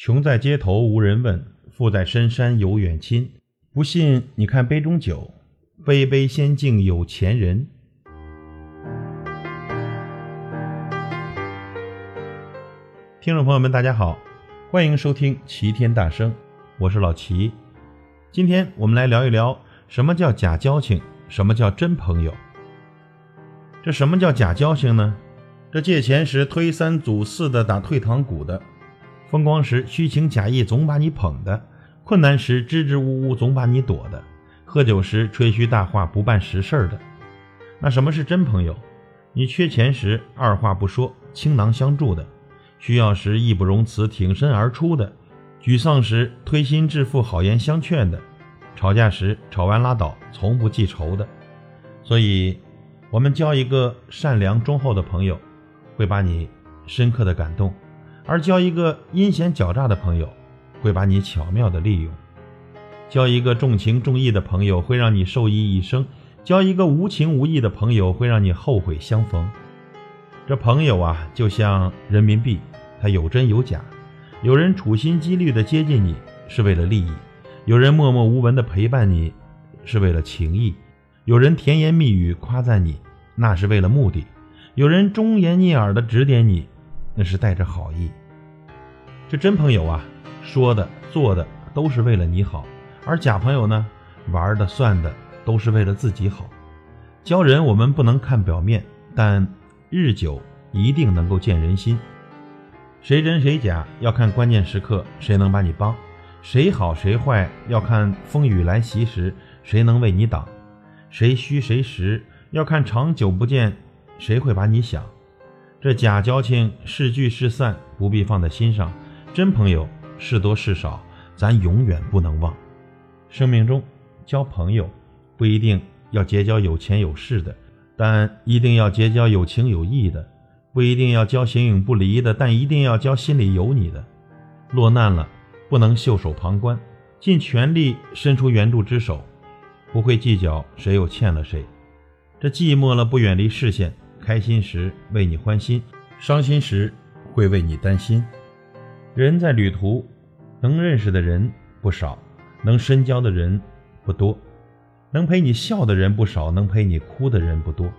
穷在街头无人问，富在深山有远亲。不信你看杯中酒，杯杯先敬有钱人。听众朋友们，大家好，欢迎收听齐天大圣，我是老齐。今天我们来聊一聊什么叫假交情，什么叫真朋友。这什么叫假交情呢？这借钱时推三阻四的打退堂鼓的，风光时虚情假意总把你捧的，困难时支支吾吾总把你躲的，喝酒时吹嘘大话不办实事的。那什么是真朋友？你缺钱时二话不说倾囊相助的，需要时义不容辞挺身而出的，沮丧时推心置腹好言相劝的，吵架时吵完拉倒从不记仇的。所以，我们交一个善良忠厚的朋友。会把你深刻的感动，而交一个阴险狡诈的朋友，会把你巧妙的利用；交一个重情重义的朋友，会让你受益一生；交一个无情无义的朋友，会让你后悔相逢。这朋友啊，就像人民币，它有真有假。有人处心积虑的接近你，是为了利益；有人默默无闻的陪伴你，是为了情谊；有人甜言蜜语夸赞你，那是为了目的。有人忠言逆耳的指点你，那是带着好意。这真朋友啊，说的做的都是为了你好；而假朋友呢，玩的算的都是为了自己好。交人我们不能看表面，但日久一定能够见人心。谁真谁假要看关键时刻谁能把你帮，谁好谁坏要看风雨来袭时谁能为你挡，谁虚谁实要看长久不见。谁会把你想？这假交情是聚是散，不必放在心上。真朋友是多是少，咱永远不能忘。生命中交朋友不一定要结交有钱有势的，但一定要结交有情有义的；不一定要交形影不离的，但一定要交心里有你的。落难了不能袖手旁观，尽全力伸出援助之手，不会计较谁又欠了谁。这寂寞了不远离视线。开心时为你欢心，伤心时会为你担心。人在旅途，能认识的人不少，能深交的人不多，能陪你笑的人不少，能陪你哭的人不多。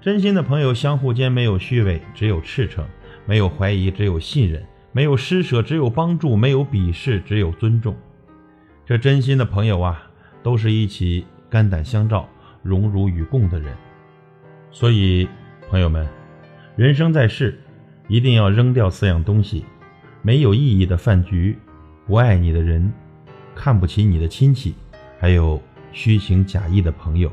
真心的朋友，相互间没有虚伪，只有赤诚；没有怀疑，只有信任；没有施舍，只有帮助；没有鄙视，只有尊重。这真心的朋友啊，都是一起肝胆相照、荣辱与共的人。所以。朋友们，人生在世，一定要扔掉四样东西：没有意义的饭局，不爱你的人，看不起你的亲戚，还有虚情假意的朋友。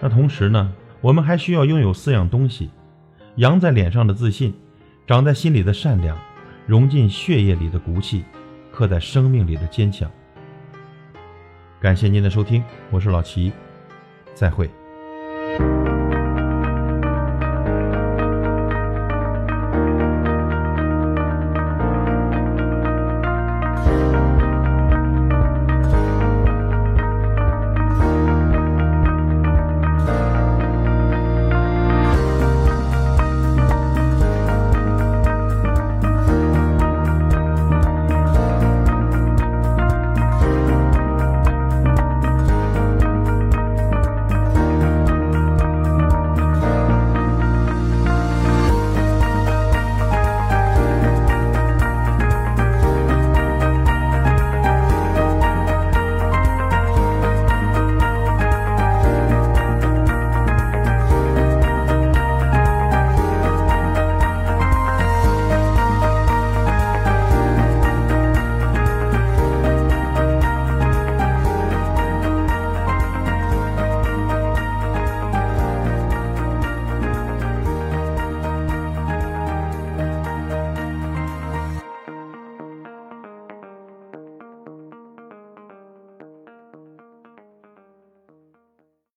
那同时呢，我们还需要拥有四样东西：扬在脸上的自信，长在心里的善良，融进血液里的骨气，刻在生命里的坚强。感谢您的收听，我是老齐，再会。